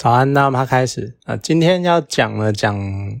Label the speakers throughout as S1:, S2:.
S1: 早安，那么开始啊，今天要讲呢，讲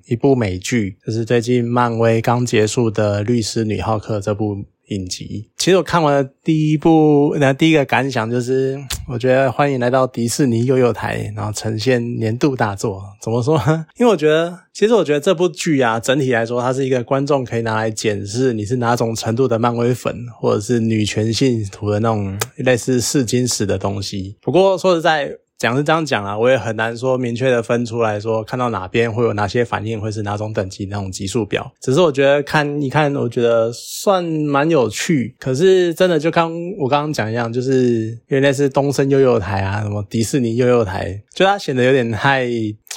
S1: 一部美剧，就是最近漫威刚结束的《律师女浩克》这部影集。其实我看完了第一部，那第一个感想就是，我觉得欢迎来到迪士尼幼幼台，然后呈现年度大作。怎么说？因为我觉得，其实我觉得这部剧啊，整体来说，它是一个观众可以拿来检视你是哪种程度的漫威粉，或者是女权信徒的那种类似试金石的东西。不过说实在。讲是这样讲啊，我也很难说明确的分出来说，看到哪边会有哪些反应，会是哪种等级那种级数表。只是我觉得看一看，我觉得算蛮有趣。可是真的就刚我刚刚讲一样，就是原来是东森悠悠台啊，什么迪士尼悠悠台，就它显得有点太。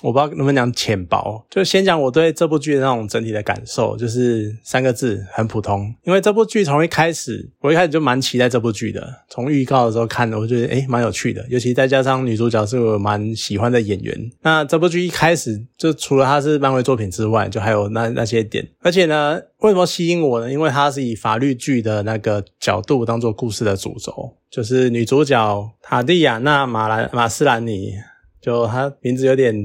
S1: 我不知道能不能讲浅薄，就先讲我对这部剧的那种整体的感受，就是三个字，很普通。因为这部剧从一开始，我一开始就蛮期待这部剧的。从预告的时候看的，我觉得诶蛮有趣的，尤其再加上女主角是我蛮喜欢的演员。那这部剧一开始就除了它是漫威作品之外，就还有那那些点。而且呢，为什么吸引我呢？因为它是以法律剧的那个角度当做故事的主轴，就是女主角塔蒂亚娜马兰马斯兰尼。就他名字有点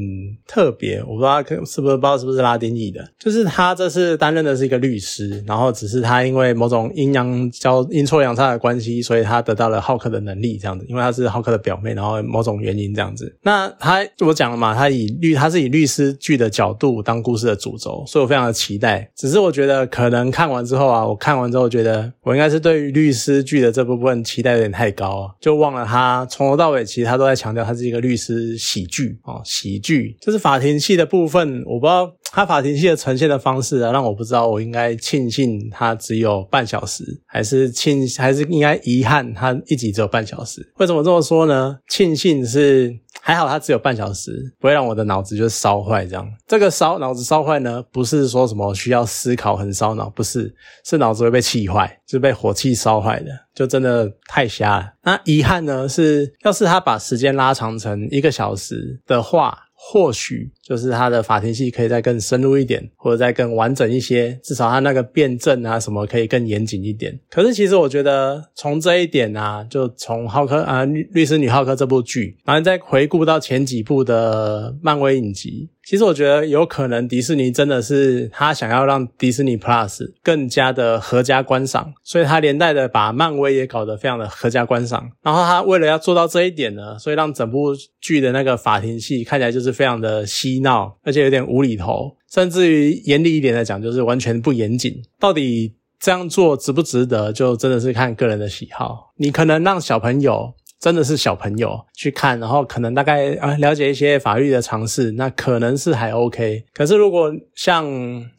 S1: 特别，我不知道是不是不知道是不是拉丁裔的。就是他这次担任的是一个律师，然后只是他因为某种阴阳交阴错阳差的关系，所以他得到了浩克的能力这样子。因为他是浩克的表妹，然后某种原因这样子。那他我讲了嘛，他以律他是以律师剧的角度当故事的主轴，所以我非常的期待。只是我觉得可能看完之后啊，我看完之后觉得我应该是对于律师剧的这部分期待有点太高，就忘了他从头到尾其实他都在强调他是一个律师。喜剧啊，喜剧就是法庭戏的部分，我不知道他法庭戏的呈现的方式啊，让我不知道我应该庆幸他只有半小时，还是庆还是应该遗憾他一集只有半小时？为什么这么说呢？庆幸是。还好它只有半小时，不会让我的脑子就烧坏这样。这个烧脑子烧坏呢，不是说什么需要思考很烧脑，不是，是脑子会被气坏，就被火气烧坏的，就真的太瞎了。那遗憾呢是，要是他把时间拉长成一个小时的话。或许就是他的法庭戏可以再更深入一点，或者再更完整一些，至少他那个辩证啊什么可以更严谨一点。可是其实我觉得从这一点啊，就从浩克啊律律师女浩克这部剧，然后再回顾到前几部的漫威影集。其实我觉得有可能迪士尼真的是他想要让迪士尼 Plus 更加的合家观赏，所以他连带的把漫威也搞得非常的合家观赏。然后他为了要做到这一点呢，所以让整部剧的那个法庭戏看起来就是非常的吸闹，而且有点无厘头，甚至于严厉一点来讲，就是完全不严谨。到底这样做值不值得，就真的是看个人的喜好。你可能让小朋友。真的是小朋友去看，然后可能大概啊了解一些法律的常识，那可能是还 OK。可是如果像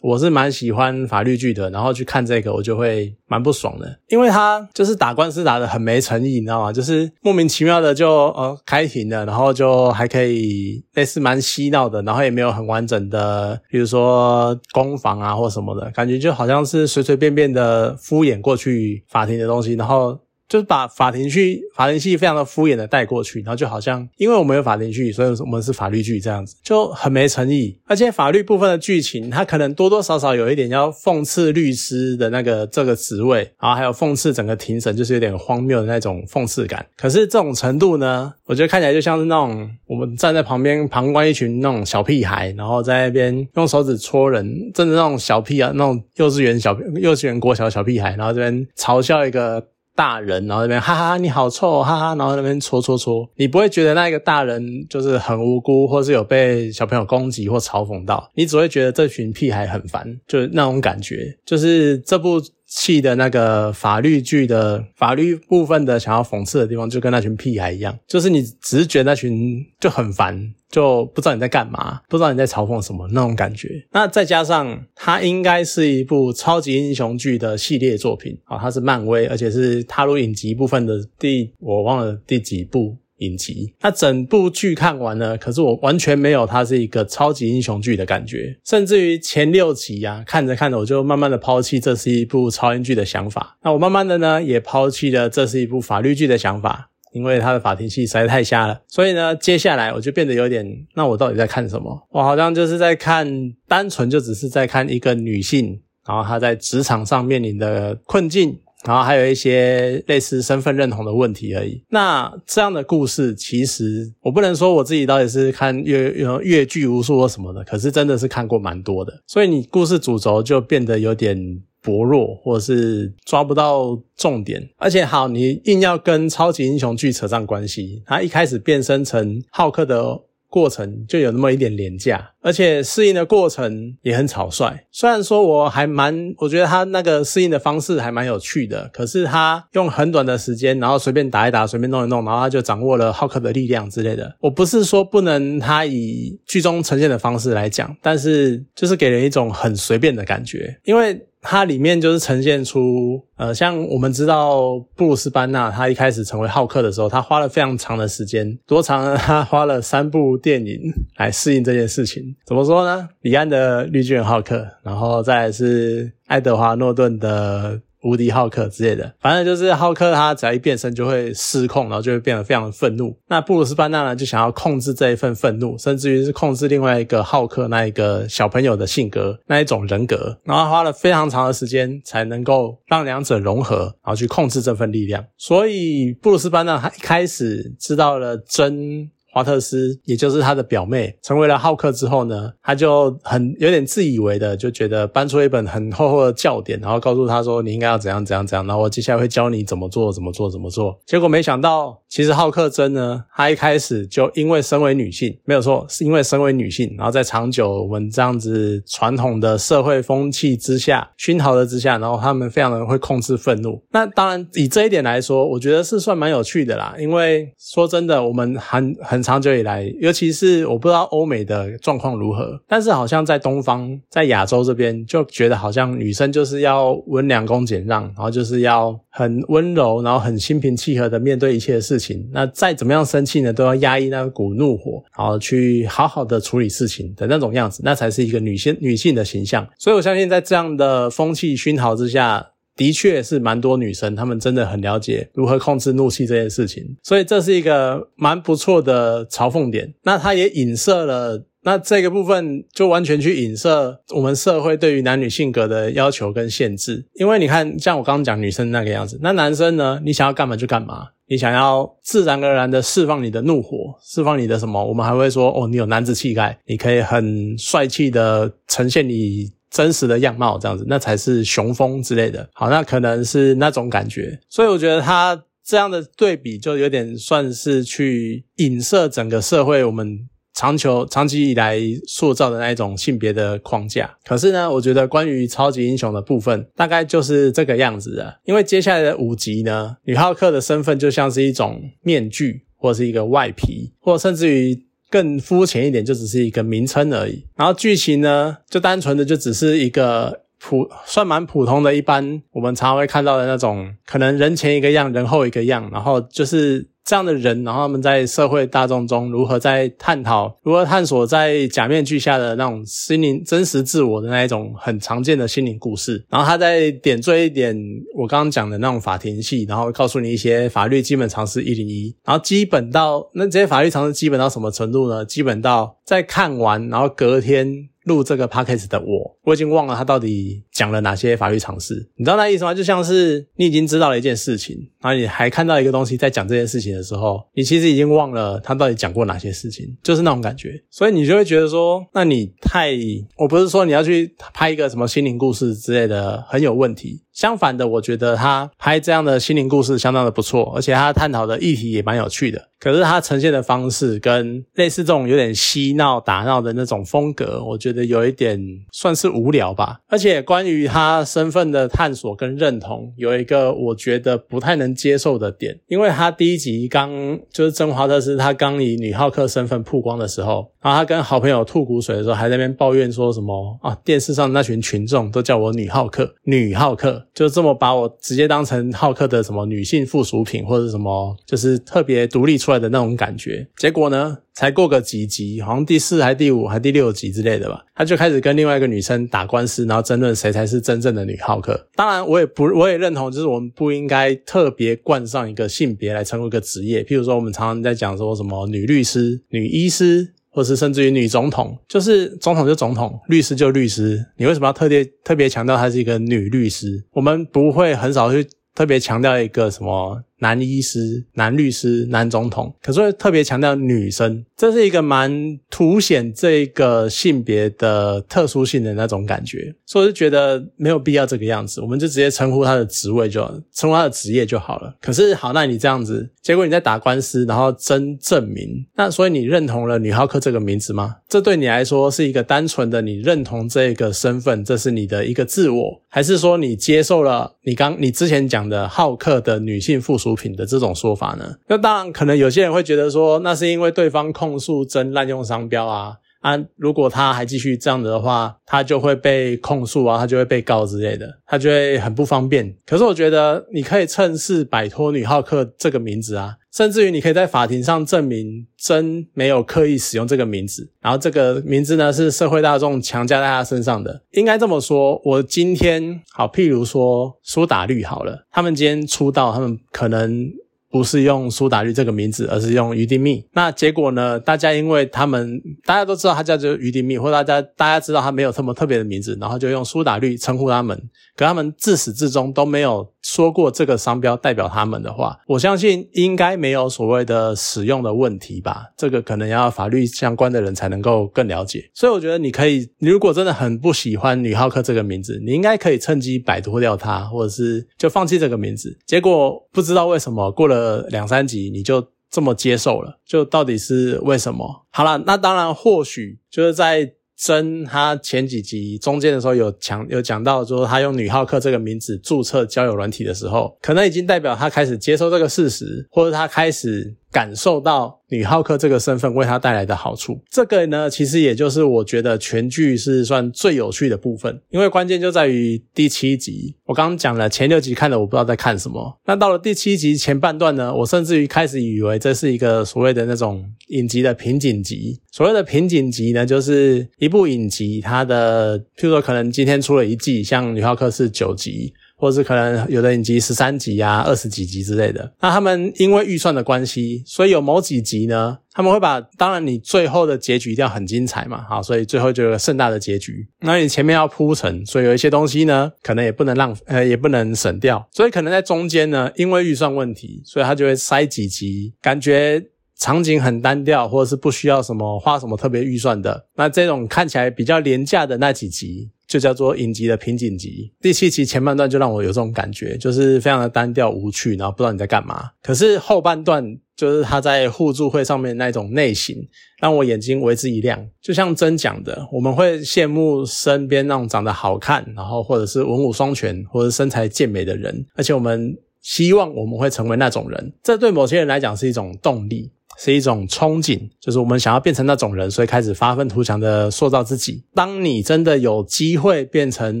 S1: 我是蛮喜欢法律剧的，然后去看这个，我就会蛮不爽的，因为他就是打官司打的很没诚意，你知道吗？就是莫名其妙的就呃开庭了，然后就还可以类似蛮嬉闹的，然后也没有很完整的，比如说攻防啊或什么的，感觉就好像是随随便便的敷衍过去法庭的东西，然后。就是把法庭剧、法庭戏非常的敷衍的带过去，然后就好像因为我们有法庭剧，所以我们是法律剧这样子，就很没诚意。而且法律部分的剧情，它可能多多少少有一点要讽刺律师的那个这个职位，然后还有讽刺整个庭审，就是有点荒谬的那种讽刺感。可是这种程度呢，我觉得看起来就像是那种我们站在旁边旁观一群那种小屁孩，然后在那边用手指戳人，真的那种小屁啊，那种幼稚园小幼稚园国小小屁孩，然后这边嘲笑一个。大人，然后那边哈哈，你好臭，哈哈，然后那边搓搓搓，你不会觉得那个大人就是很无辜，或是有被小朋友攻击或嘲讽到，你只会觉得这群屁孩很烦，就是那种感觉，就是这部。气的那个法律剧的法律部分的想要讽刺的地方，就跟那群屁孩一样，就是你只是觉得那群就很烦，就不知道你在干嘛，不知道你在嘲讽什么那种感觉。那再加上它应该是一部超级英雄剧的系列作品啊，它是漫威，而且是踏入影集部分的第我忘了第几部。影集，那整部剧看完了，可是我完全没有它是一个超级英雄剧的感觉，甚至于前六集呀，看着看着我就慢慢的抛弃这是一部超英剧的想法。那我慢慢的呢，也抛弃了这是一部法律剧的想法，因为它的法庭戏实在太瞎了。所以呢，接下来我就变得有点，那我到底在看什么？我好像就是在看，单纯就只是在看一个女性，然后她在职场上面临的困境。然后还有一些类似身份认同的问题而已。那这样的故事，其实我不能说我自己到底是看越越越剧无数或什么的，可是真的是看过蛮多的。所以你故事主轴就变得有点薄弱，或者是抓不到重点。而且好，你硬要跟超级英雄剧扯上关系，他一开始变身成浩克的。过程就有那么一点廉价，而且适应的过程也很草率。虽然说我还蛮，我觉得他那个适应的方式还蛮有趣的，可是他用很短的时间，然后随便打一打，随便弄一弄，然后他就掌握了浩克的力量之类的。我不是说不能他以剧中呈现的方式来讲，但是就是给人一种很随便的感觉，因为。它里面就是呈现出，呃，像我们知道布鲁斯班纳，他一开始成为浩克的时候，他花了非常长的时间，多长呢？他花了三部电影来适应这件事情。怎么说呢？李安的绿巨人浩克，然后再来是爱德华诺顿的。无敌浩克之类的，反正就是浩克，他只要一变身就会失控，然后就会变得非常的愤怒。那布鲁斯班纳呢，就想要控制这一份愤怒，甚至于是控制另外一个浩克那一个小朋友的性格那一种人格，然后花了非常长的时间才能够让两者融合，然后去控制这份力量。所以布鲁斯班纳他一开始知道了真。华特斯，也就是他的表妹，成为了浩克之后呢，他就很有点自以为的，就觉得搬出一本很厚厚的教典，然后告诉他说你应该要怎样怎样怎样，然后我接下来会教你怎么做怎么做怎么做。结果没想到，其实浩克真呢，他一开始就因为身为女性，没有错，是因为身为女性，然后在长久我们这样子传统的社会风气之下熏陶的之下，然后他们非常的会控制愤怒。那当然以这一点来说，我觉得是算蛮有趣的啦，因为说真的，我们很很。长久以来，尤其是我不知道欧美的状况如何，但是好像在东方，在亚洲这边，就觉得好像女生就是要温良恭俭让，然后就是要很温柔，然后很心平气和的面对一切的事情。那再怎么样生气呢，都要压抑那股怒火，然后去好好的处理事情的那种样子，那才是一个女性女性的形象。所以我相信，在这样的风气熏陶之下。的确是蛮多女生，她们真的很了解如何控制怒气这件事情，所以这是一个蛮不错的嘲讽点。那它也影射了，那这个部分就完全去影射我们社会对于男女性格的要求跟限制。因为你看，像我刚刚讲女生那个样子，那男生呢，你想要干嘛就干嘛，你想要自然而然的释放你的怒火，释放你的什么，我们还会说，哦，你有男子气概，你可以很帅气的呈现你。真实的样貌这样子，那才是雄风之类的。好，那可能是那种感觉。所以我觉得他这样的对比，就有点算是去影射整个社会我们长久、长期以来塑造的那一种性别的框架。可是呢，我觉得关于超级英雄的部分，大概就是这个样子的。因为接下来的五集呢，女浩克的身份就像是一种面具，或是一个外皮，或甚至于。更肤浅一点，就只是一个名称而已。然后剧情呢，就单纯的就只是一个普，算蛮普通的一般，我们常会看到的那种，可能人前一个样，人后一个样，然后就是。这样的人，然后他们在社会大众中如何在探讨，如何探索在假面具下的那种心灵真实自我的那一种很常见的心灵故事。然后他在点缀一点我刚刚讲的那种法庭戏，然后告诉你一些法律基本常识一零一。然后基本到那这些法律常识基本到什么程度呢？基本到在看完，然后隔天。录这个 podcast 的我，我已经忘了他到底讲了哪些法律常识。你知道那意思吗？就像是你已经知道了一件事情，然后你还看到一个东西在讲这件事情的时候，你其实已经忘了他到底讲过哪些事情，就是那种感觉。所以你就会觉得说，那你太……我不是说你要去拍一个什么心灵故事之类的，很有问题。相反的，我觉得他拍这样的心灵故事相当的不错，而且他探讨的议题也蛮有趣的。可是他呈现的方式跟类似这种有点嬉闹打闹的那种风格，我觉得有一点算是无聊吧。而且关于他身份的探索跟认同，有一个我觉得不太能 接受的点，因为他第一集刚就是真华特斯他刚以女浩克身份曝光的时候，然后他跟好朋友吐苦水的时候，还在那边抱怨说什么啊，电视上那群群众都叫我女浩克，女浩克就这么把我直接当成浩克的什么女性附属品或者什么，就是特别独立。出来的那种感觉，结果呢，才过个几集，好像第四还第五还第六集之类的吧，他就开始跟另外一个女生打官司，然后争论谁才是真正的女浩克。当然，我也不，我也认同，就是我们不应该特别冠上一个性别来称呼一个职业。譬如说，我们常常在讲说什么女律师、女医师，或是甚至于女总统，就是总统就总统，律师就律师。你为什么要特别特别强调她是一个女律师？我们不会很少去。特别强调一个什么男医师、男律师、男总统，可是会特别强调女生，这是一个蛮凸显这个性别的特殊性的那种感觉，所以我就觉得没有必要这个样子，我们就直接称呼他的职位就称呼他的职业就好了。可是好，那你这样子，结果你在打官司，然后争证明，那所以你认同了女浩克这个名字吗？这对你来说是一个单纯的你认同这个身份，这是你的一个自我，还是说你接受了你刚你之前讲的浩克的女性附属品的这种说法呢？那当然，可能有些人会觉得说，那是因为对方控诉真滥用商标啊啊，如果他还继续这样子的话，他就会被控诉啊，他就会被告之类的，他就会很不方便。可是我觉得你可以趁势摆脱女浩克这个名字啊。甚至于你可以在法庭上证明真没有刻意使用这个名字，然后这个名字呢是社会大众强加在他身上的。应该这么说，我今天好，譬如说苏打绿好了，他们今天出道，他们可能。不是用苏打绿这个名字，而是用余丁蜜。那结果呢？大家因为他们大家都知道他叫做余丁蜜，或大家大家知道他没有这么特别的名字，然后就用苏打绿称呼他们。可他们自始至终都没有说过这个商标代表他们的话，我相信应该没有所谓的使用的问题吧。这个可能要法律相关的人才能够更了解。所以我觉得你可以，你如果真的很不喜欢女浩克这个名字，你应该可以趁机摆脱掉它，或者是就放弃这个名字。结果不知道为什么过了。呃两三集你就这么接受了，就到底是为什么？好了，那当然或许就是在真他前几集中间的时候有讲有讲到，说他用女浩克这个名字注册交友软体的时候，可能已经代表他开始接受这个事实，或者他开始。感受到女浩克这个身份为他带来的好处，这个呢，其实也就是我觉得全剧是算最有趣的部分，因为关键就在于第七集。我刚刚讲了前六集看的，我不知道在看什么。那到了第七集前半段呢，我甚至于开始以为这是一个所谓的那种影集的瓶颈集。所谓的瓶颈集呢，就是一部影集，它的譬如说可能今天出了一季，像女浩克是九集。或者是可能有的影集十三集啊、二十几集之类的，那他们因为预算的关系，所以有某几集呢，他们会把，当然你最后的结局一定要很精彩嘛，好，所以最后就有个盛大的结局。那你前面要铺陈，所以有一些东西呢，可能也不能让，呃，也不能省掉，所以可能在中间呢，因为预算问题，所以他就会塞几集，感觉场景很单调，或者是不需要什么花什么特别预算的，那这种看起来比较廉价的那几集。就叫做影集的瓶颈集，第七集前半段就让我有这种感觉，就是非常的单调无趣，然后不知道你在干嘛。可是后半段就是他在互助会上面那种内省，让我眼睛为之一亮。就像真讲的，我们会羡慕身边那种长得好看，然后或者是文武双全，或者身材健美的人，而且我们希望我们会成为那种人。这对某些人来讲是一种动力。是一种憧憬，就是我们想要变成那种人，所以开始发愤图强的塑造自己。当你真的有机会变成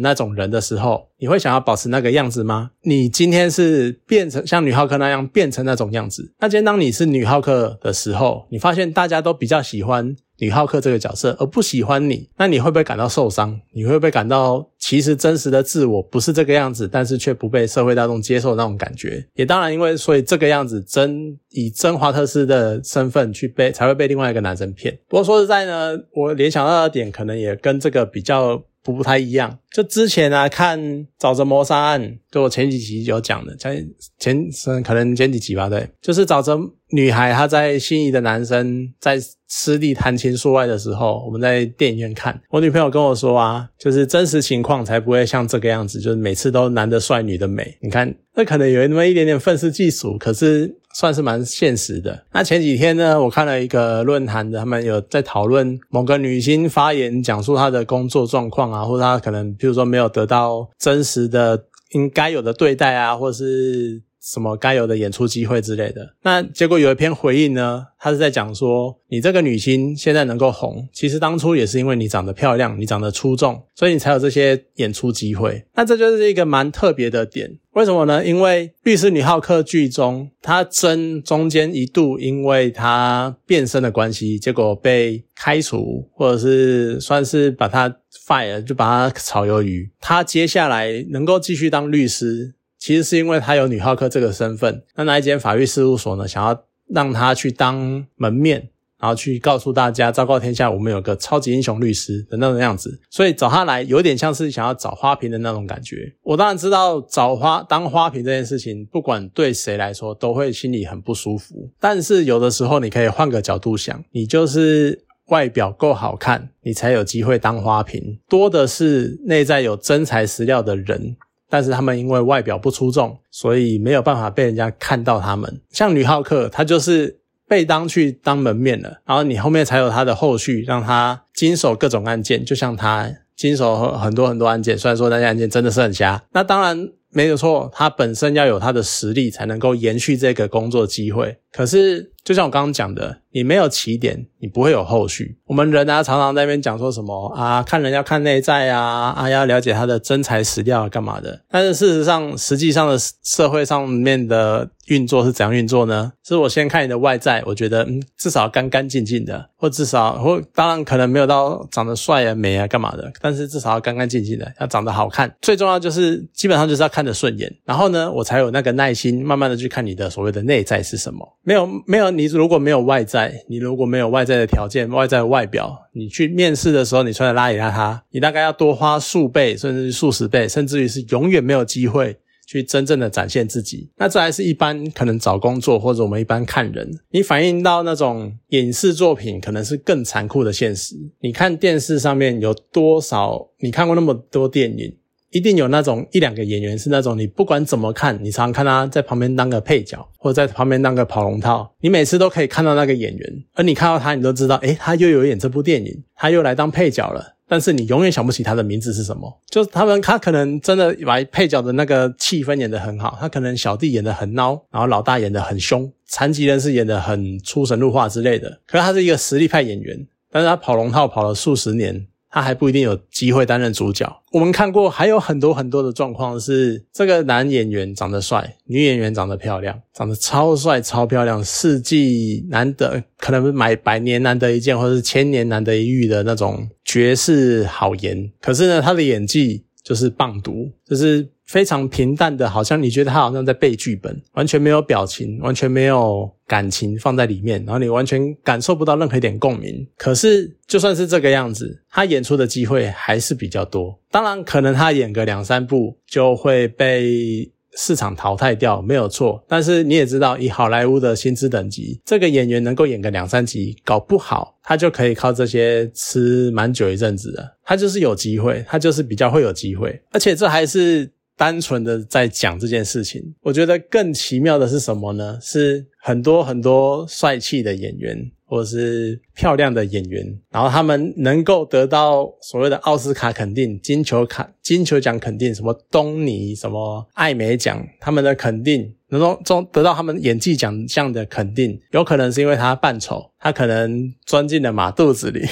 S1: 那种人的时候，你会想要保持那个样子吗？你今天是变成像女浩克那样变成那种样子，那今天当你是女浩克的时候，你发现大家都比较喜欢。女浩克这个角色而不喜欢你，那你会不会感到受伤？你会不会感到其实真实的自我不是这个样子，但是却不被社会大众接受那种感觉？也当然，因为所以这个样子真以真华特斯的身份去被才会被另外一个男生骗。不过说实在呢，我联想到的点可能也跟这个比较。不太一样，就之前啊看《沼泽谋杀案》，就我前几集有讲的，前前可能前几集吧，对，就是沼泽女孩她在心仪的男生在湿地谈情说爱的时候，我们在电影院看，我女朋友跟我说啊，就是真实情况才不会像这个样子，就是每次都男的帅，女的美，你看，那可能有那么一点点愤世嫉俗，可是。算是蛮现实的。那前几天呢，我看了一个论坛的，他们有在讨论某个女星发言，讲述她的工作状况啊，或者她可能，譬如说没有得到真实的应该有的对待啊，或是。什么该有的演出机会之类的，那结果有一篇回应呢？他是在讲说，你这个女星现在能够红，其实当初也是因为你长得漂亮，你长得出众，所以你才有这些演出机会。那这就是一个蛮特别的点，为什么呢？因为《律师女浩克》剧中，她真中间一度因为她变身的关系，结果被开除，或者是算是把她 fire，就把她炒鱿鱼。她接下来能够继续当律师。其实是因为他有女浩克这个身份，那那一间法律事务所呢，想要让他去当门面，然后去告诉大家，昭告天下，我们有个超级英雄律师的那种样子。所以找他来，有点像是想要找花瓶的那种感觉。我当然知道找花当花瓶这件事情，不管对谁来说，都会心里很不舒服。但是有的时候，你可以换个角度想，你就是外表够好看，你才有机会当花瓶。多的是内在有真材实料的人。但是他们因为外表不出众，所以没有办法被人家看到他们。像女浩克，她就是被当去当门面了，然后你后面才有他的后续，让他经手各种案件，就像他经手很多很多案件。虽然说那些案件真的是很瞎，那当然没有错，他本身要有他的实力，才能够延续这个工作机会。可是，就像我刚刚讲的。你没有起点，你不会有后续。我们人啊，常常在那边讲说什么啊，看人要看内在啊，啊要了解他的真材实料干嘛的。但是事实上，实际上的社会上面的运作是怎样运作呢？是我先看你的外在，我觉得嗯，至少干干净净的，或至少或当然可能没有到长得帅啊、美啊干嘛的，但是至少要干干净净的，要长得好看。最重要就是基本上就是要看得顺眼，然后呢，我才有那个耐心，慢慢的去看你的所谓的内在是什么。没有没有，你如果没有外在。你如果没有外在的条件，外在的外表，你去面试的时候，你穿的邋里邋遢，你大概要多花数倍，甚至数十倍，甚至于是永远没有机会去真正的展现自己。那这还是一般可能找工作或者我们一般看人，你反映到那种影视作品，可能是更残酷的现实。你看电视上面有多少？你看过那么多电影？一定有那种一两个演员是那种你不管怎么看，你常常看他在旁边当个配角，或者在旁边当个跑龙套，你每次都可以看到那个演员，而你看到他，你都知道，诶，他又有演这部电影，他又来当配角了。但是你永远想不起他的名字是什么。就是他们，他可能真的把配角的那个气氛演得很好，他可能小弟演得很孬，然后老大演得很凶，残疾人是演得很出神入化之类的。可是他是一个实力派演员，但是他跑龙套跑了数十年。他还不一定有机会担任主角。我们看过还有很多很多的状况是，这个男演员长得帅，女演员长得漂亮，长得超帅超漂亮，世纪难得，可能买百年难得一见，或者是千年难得一遇的那种绝世好颜。可是呢，他的演技就是棒读，就是。非常平淡的，好像你觉得他好像在背剧本，完全没有表情，完全没有感情放在里面，然后你完全感受不到任何一点共鸣。可是就算是这个样子，他演出的机会还是比较多。当然，可能他演个两三部就会被市场淘汰掉，没有错。但是你也知道，以好莱坞的薪资等级，这个演员能够演个两三集，搞不好他就可以靠这些吃蛮久一阵子的。他就是有机会，他就是比较会有机会，而且这还是。单纯的在讲这件事情，我觉得更奇妙的是什么呢？是很多很多帅气的演员，或者是漂亮的演员，然后他们能够得到所谓的奥斯卡肯定、金球卡、金球奖肯定，什么东尼、什么艾美奖，他们的肯定，能够中得到他们演技奖项的肯定，有可能是因为他扮丑，他可能钻进了马肚子里。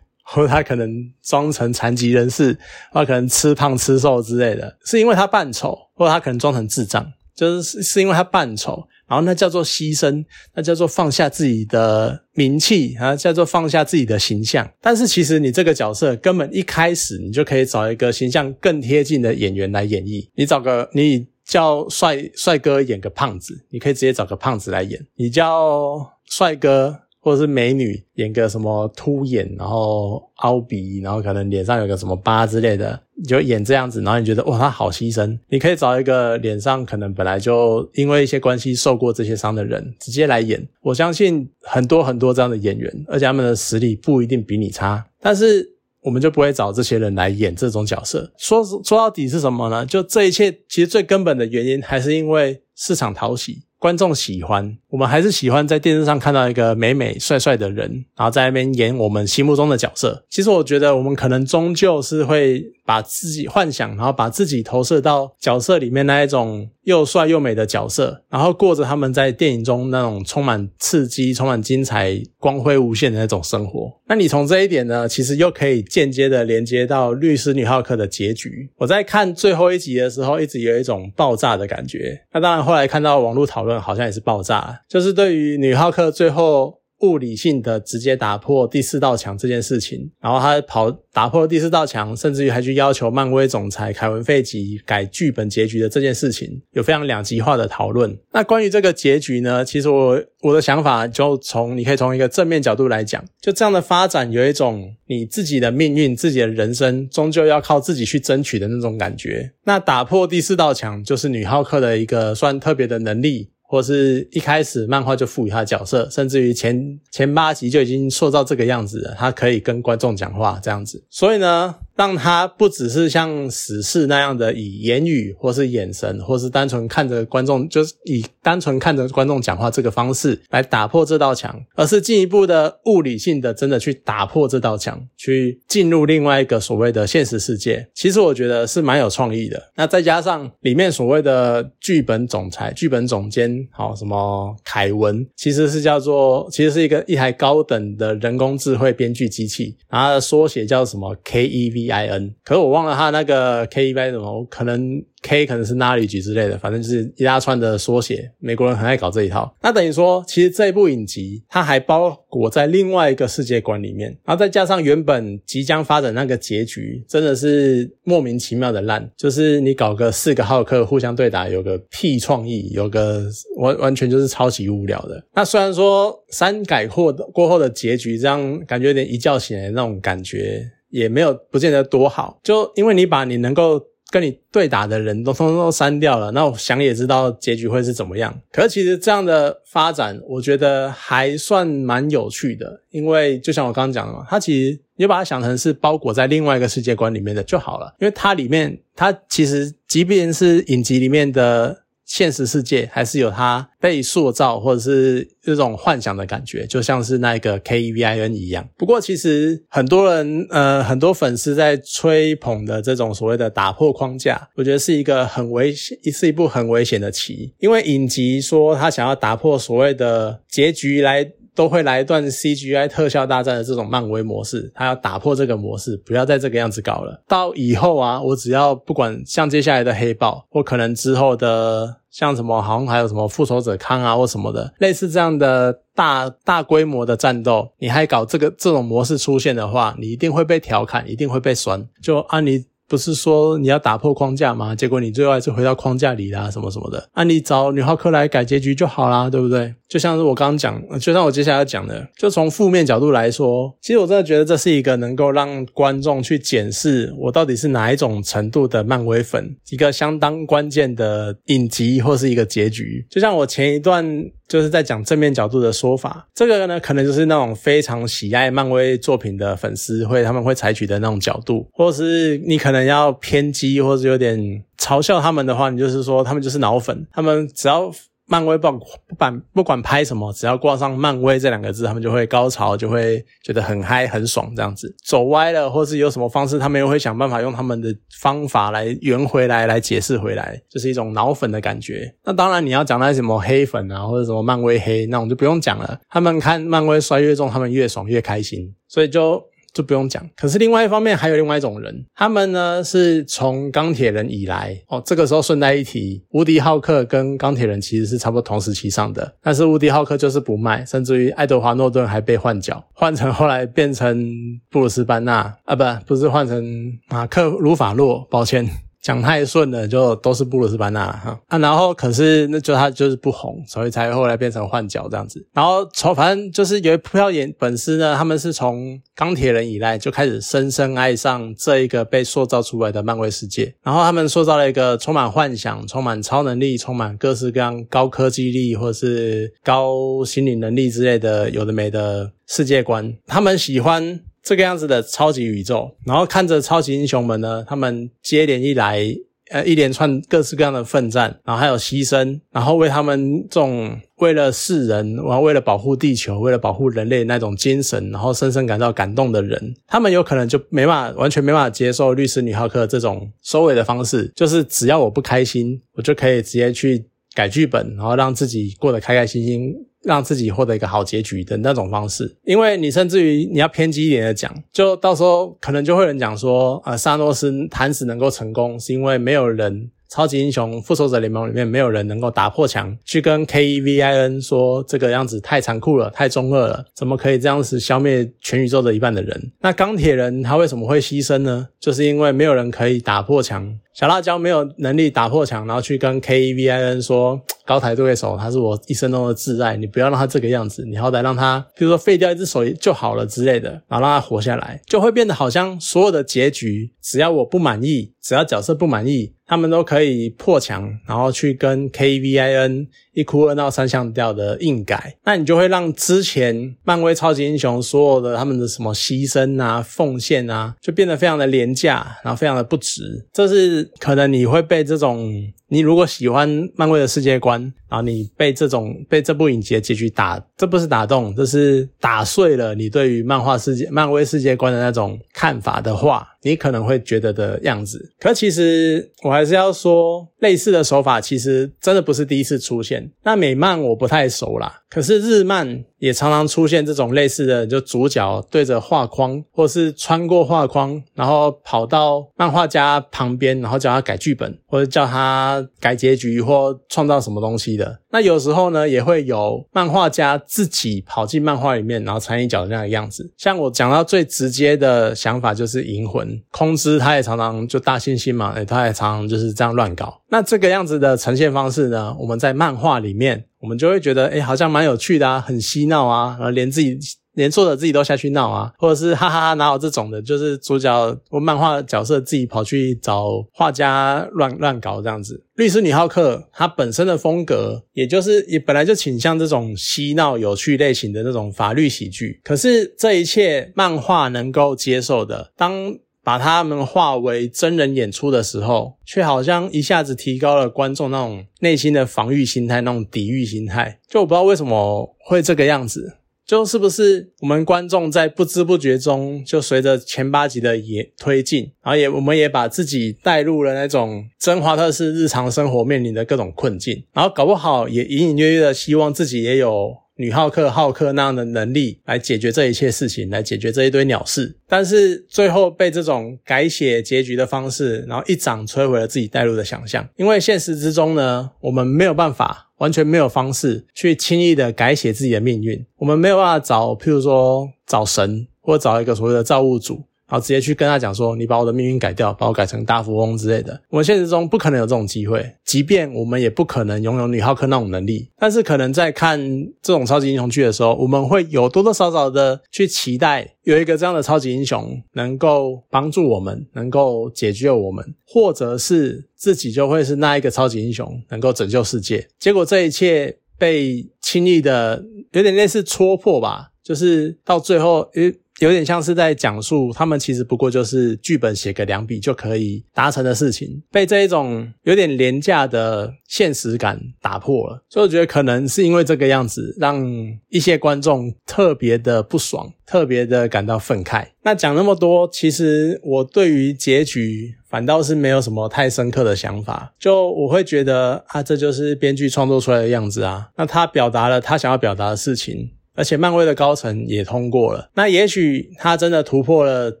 S1: 或者他可能装成残疾人士，或可能吃胖吃瘦之类的，是因为他扮丑，或者他可能装成智障，就是是因为他扮丑，然后那叫做牺牲，那叫做放下自己的名气啊，叫做放下自己的形象。但是其实你这个角色根本一开始你就可以找一个形象更贴近的演员来演绎，你找个你叫帅帅哥演个胖子，你可以直接找个胖子来演，你叫帅哥。或者是美女演个什么凸眼，然后凹鼻，然后可能脸上有个什么疤之类的，你就演这样子，然后你觉得哇，他好牺牲。你可以找一个脸上可能本来就因为一些关系受过这些伤的人，直接来演。我相信很多很多这样的演员，而且他们的实力不一定比你差，但是我们就不会找这些人来演这种角色。说说到底是什么呢？就这一切其实最根本的原因还是因为市场讨喜。观众喜欢，我们还是喜欢在电视上看到一个美美帅帅的人，然后在那边演我们心目中的角色。其实我觉得，我们可能终究是会。把自己幻想，然后把自己投射到角色里面那一种又帅又美的角色，然后过着他们在电影中那种充满刺激、充满精彩、光辉无限的那种生活。那你从这一点呢，其实又可以间接的连接到律师女浩克的结局。我在看最后一集的时候，一直有一种爆炸的感觉。那当然，后来看到网络讨论，好像也是爆炸，就是对于女浩克最后。物理性的直接打破第四道墙这件事情，然后他跑打破第四道墙，甚至于还去要求漫威总裁凯文费吉改剧本结局的这件事情，有非常两极化的讨论。那关于这个结局呢，其实我我的想法就从你可以从一个正面角度来讲，就这样的发展有一种你自己的命运、自己的人生终究要靠自己去争取的那种感觉。那打破第四道墙就是女浩克的一个算特别的能力。或是一开始漫画就赋予他角色，甚至于前前八集就已经塑造这个样子了，他可以跟观众讲话这样子，所以呢。让他不只是像死侍那样的以言语或是眼神，或是单纯看着观众，就是以单纯看着观众讲话这个方式来打破这道墙，而是进一步的物理性的真的去打破这道墙，去进入另外一个所谓的现实世界。其实我觉得是蛮有创意的。那再加上里面所谓的剧本总裁、剧本总监，好什么凯文，其实是叫做其实是一个一台高等的人工智慧编剧机器，然后缩写叫什么 KEV。I N，可是我忘了他那个 K E Y 什么，可能 K 可能是拉里局之类的，反正就是一大串的缩写。美国人很爱搞这一套。那等于说，其实这一部影集它还包裹在另外一个世界观里面，然后再加上原本即将发展那个结局，真的是莫名其妙的烂。就是你搞个四个浩克互相对打，有个屁创意，有个完完全就是超级无聊的。那虽然说三改货的过后的结局，这样感觉有点一觉醒来那种感觉。也没有不见得多好，就因为你把你能够跟你对打的人都通通都删掉了，那我想也知道结局会是怎么样。可是其实这样的发展，我觉得还算蛮有趣的，因为就像我刚刚讲的嘛，它其实你就把它想成是包裹在另外一个世界观里面的就好了，因为它里面它其实即便是影集里面的。现实世界还是有它被塑造或者是这种幻想的感觉，就像是那个 K E V I N 一样。不过其实很多人呃很多粉丝在吹捧的这种所谓的打破框架，我觉得是一个很危险，是一部很危险的棋。因为影集说他想要打破所谓的结局来。都会来一段 CGI 特效大战的这种漫威模式，他要打破这个模式，不要再这个样子搞了。到以后啊，我只要不管像接下来的黑豹，或可能之后的像什么，好像还有什么复仇者康啊或什么的，类似这样的大大规模的战斗，你还搞这个这种模式出现的话，你一定会被调侃，一定会被酸。就按你。不是说你要打破框架吗？结果你最后还是回到框架里啦，什么什么的。那你找女浩克来改结局就好啦，对不对？就像是我刚刚讲，就像我接下来要讲的，就从负面角度来说，其实我真的觉得这是一个能够让观众去检视我到底是哪一种程度的漫威粉，一个相当关键的影集或是一个结局。就像我前一段就是在讲正面角度的说法，这个呢，可能就是那种非常喜爱漫威作品的粉丝会他们会采取的那种角度，或是你可能。要偏激或者有点嘲笑他们的话，你就是说他们就是脑粉，他们只要漫威不不管不管拍什么，只要挂上漫威这两个字，他们就会高潮，就会觉得很嗨很爽这样子。走歪了，或是有什么方式，他们又会想办法用他们的方法来圆回来，来解释回来，就是一种脑粉的感觉。那当然你要讲那些什么黑粉啊，或者什么漫威黑那我们就不用讲了。他们看漫威衰越重，他们越爽越开心，所以就。就不用讲，可是另外一方面还有另外一种人，他们呢是从钢铁人以来哦。这个时候顺带一提，无敌浩克跟钢铁人其实是差不多同时期上的，但是无敌浩克就是不卖，甚至于爱德华诺顿还被换角，换成后来变成布鲁斯班纳啊，不不是换成马克鲁法洛，抱歉。讲太顺了，就都是布鲁斯班纳哈啊，然后可是那就他就是不红，所以才后来变成换角这样子。然后从反正就是有一票演粉丝呢，他们是从钢铁人以来就开始深深爱上这一个被塑造出来的漫威世界。然后他们塑造了一个充满幻想、充满超能力、充满各式各样高科技力或是高心理能力之类的有的没的世界观。他们喜欢。这个样子的超级宇宙，然后看着超级英雄们呢，他们接连一来，呃，一连串各式各样的奋战，然后还有牺牲，然后为他们这种为了世人，然后为了保护地球，为了保护人类那种精神，然后深深感到感动的人，他们有可能就没办法，完全没办法接受律师女浩克这种收尾的方式，就是只要我不开心，我就可以直接去改剧本，然后让自己过得开开心心。让自己获得一个好结局的那种方式，因为你甚至于你要偏激一点的讲，就到时候可能就会有人讲说，呃，萨诺斯弹死能够成功，是因为没有人超级英雄复仇者联盟里面没有人能够打破墙去跟 K E V I N 说这个样子太残酷了，太中二了，怎么可以这样子消灭全宇宙的一半的人？那钢铁人他为什么会牺牲呢？就是因为没有人可以打破墙。小辣椒没有能力打破墙，然后去跟 K E V I N 说高台对手，他是我一生中的挚爱，你不要让他这个样子，你好歹让他，比如说废掉一只手就好了之类的，然后让他活下来，就会变得好像所有的结局，只要我不满意，只要角色不满意。他们都可以破墙，然后去跟 Kevin 一哭二闹三上吊的硬改，那你就会让之前漫威超级英雄所有的他们的什么牺牲啊、奉献啊，就变得非常的廉价，然后非常的不值。这是可能你会被这种。你如果喜欢漫威的世界观，然后你被这种被这部影集的结局打，这不是打动，这是打碎了你对于漫画世界、漫威世界观的那种看法的话，你可能会觉得的样子。可其实我还是要说，类似的手法其实真的不是第一次出现。那美漫我不太熟啦，可是日漫。也常常出现这种类似的，就主角对着画框，或是穿过画框，然后跑到漫画家旁边，然后叫他改剧本，或者叫他改结局，或创造什么东西的。那有时候呢，也会有漫画家自己跑进漫画里面，然后掺一脚的那个样子。像我讲到最直接的想法就是《银魂》，空之他也常常就大猩猩嘛，哎，他也常常就是这样乱搞。那这个样子的呈现方式呢，我们在漫画里面。我们就会觉得，哎，好像蛮有趣的啊，很嬉闹啊，然后连自己连作者自己都下去闹啊，或者是哈哈哈，哪有这种的？就是主角或漫画角色自己跑去找画家乱乱搞这样子。律师女浩克她本身的风格，也就是也本来就倾向这种嬉闹有趣类型的那种法律喜剧。可是这一切漫画能够接受的，当。把他们化为真人演出的时候，却好像一下子提高了观众那种内心的防御心态、那种抵御心态。就我不知道为什么会这个样子，就是不是我们观众在不知不觉中就随着前八集的也推进，然后也我们也把自己带入了那种真华特式日常生活面临的各种困境，然后搞不好也隐隐约约的希望自己也有。女浩克、浩克那样的能力来解决这一切事情，来解决这一堆鸟事，但是最后被这种改写结局的方式，然后一掌摧毁了自己带入的想象。因为现实之中呢，我们没有办法，完全没有方式去轻易的改写自己的命运。我们没有办法找，譬如说找神，或找一个所谓的造物主。然后直接去跟他讲说，你把我的命运改掉，把我改成大富翁之类的。我们现实中不可能有这种机会，即便我们也不可能拥有女浩克那种能力。但是可能在看这种超级英雄剧的时候，我们会有多多少少的去期待有一个这样的超级英雄能够帮助我们，能够解救我们，或者是自己就会是那一个超级英雄，能够拯救世界。结果这一切被轻易的有点类似戳破吧，就是到最后，诶。有点像是在讲述他们其实不过就是剧本写个两笔就可以达成的事情，被这一种有点廉价的现实感打破了。所以我觉得可能是因为这个样子，让一些观众特别的不爽，特别的感到愤慨。那讲那么多，其实我对于结局反倒是没有什么太深刻的想法。就我会觉得啊，这就是编剧创作出来的样子啊。那他表达了他想要表达的事情。而且漫威的高层也通过了，那也许他真的突破了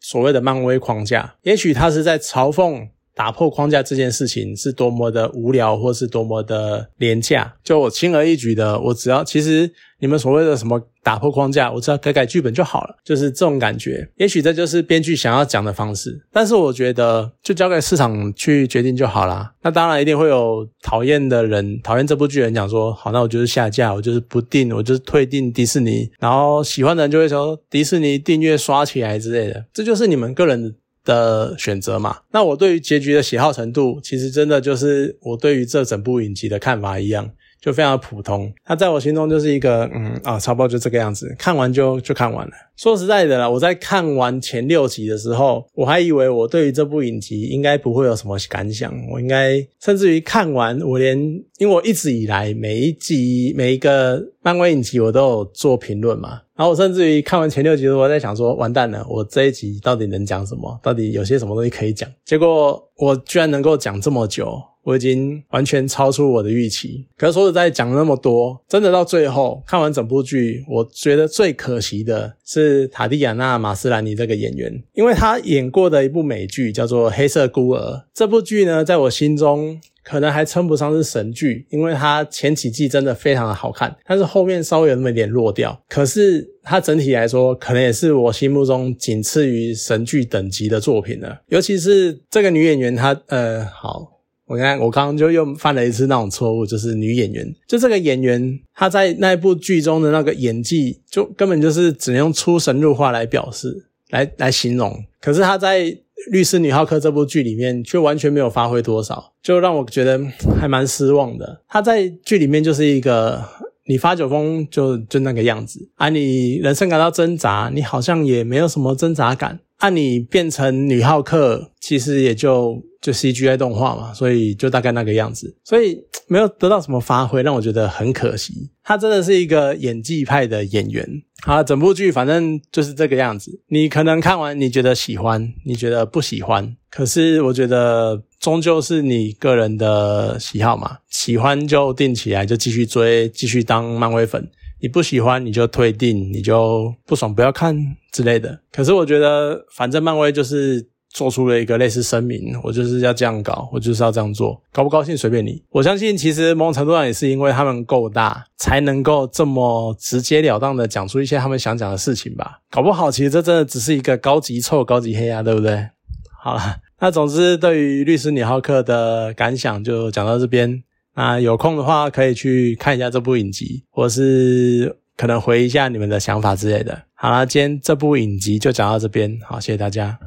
S1: 所谓的漫威框架，也许他是在嘲讽打破框架这件事情是多么的无聊，或是多么的廉价。就我轻而易举的，我只要其实。你们所谓的什么打破框架，我只要改改剧本就好了，就是这种感觉。也许这就是编剧想要讲的方式，但是我觉得就交给市场去决定就好啦。那当然一定会有讨厌的人，讨厌这部剧的人讲说，好，那我就是下架，我就是不订，我就是退订迪士尼。然后喜欢的人就会说，迪士尼订阅刷起来之类的，这就是你们个人的选择嘛。那我对于结局的喜好程度，其实真的就是我对于这整部影集的看法一样。就非常普通，它在我心中就是一个，嗯啊，差不多就这个样子，看完就就看完了。说实在的啦，我在看完前六集的时候，我还以为我对于这部影集应该不会有什么感想，我应该甚至于看完我连，因为我一直以来每一集每一个漫威影集我都有做评论嘛，然后我甚至于看完前六集的时候，我在想说，完蛋了，我这一集到底能讲什么？到底有些什么东西可以讲？结果我居然能够讲这么久。我已经完全超出我的预期。可是说实在，讲那么多，真的到最后看完整部剧，我觉得最可惜的是塔蒂亚娜·马斯兰尼这个演员，因为她演过的一部美剧叫做《黑色孤儿》。这部剧呢，在我心中可能还称不上是神剧，因为它前几季真的非常的好看，但是后面稍微有那么一点弱掉。可是它整体来说，可能也是我心目中仅次于神剧等级的作品了。尤其是这个女演员，她呃，好。我看我刚刚就又犯了一次那种错误，就是女演员，就这个演员，她在那部剧中的那个演技，就根本就是只能用出神入化来表示，来来形容。可是她在《律师女浩克》这部剧里面，却完全没有发挥多少，就让我觉得还蛮失望的。她在剧里面就是一个，你发酒疯就就那个样子啊，你人生感到挣扎，你好像也没有什么挣扎感。按你变成女浩克，其实也就就 C G I 动画嘛，所以就大概那个样子，所以没有得到什么发挥，让我觉得很可惜。他真的是一个演技派的演员啊，整部剧反正就是这个样子。你可能看完你觉得喜欢，你觉得不喜欢，可是我觉得终究是你个人的喜好嘛，喜欢就定起来，就继续追，继续当漫威粉。你不喜欢你就退订，你就不爽不要看之类的。可是我觉得，反正漫威就是做出了一个类似声明，我就是要这样搞，我就是要这样做，高不高兴随便你。我相信，其实某种程度上也是因为他们够大，才能够这么直截了当的讲出一些他们想讲的事情吧。搞不好，其实这真的只是一个高级臭、高级黑啊，对不对？好了，那总之对于律师李浩克的感想就讲到这边。那有空的话，可以去看一下这部影集，或是可能回一下你们的想法之类的。好啦，今天这部影集就讲到这边，好，谢谢大家。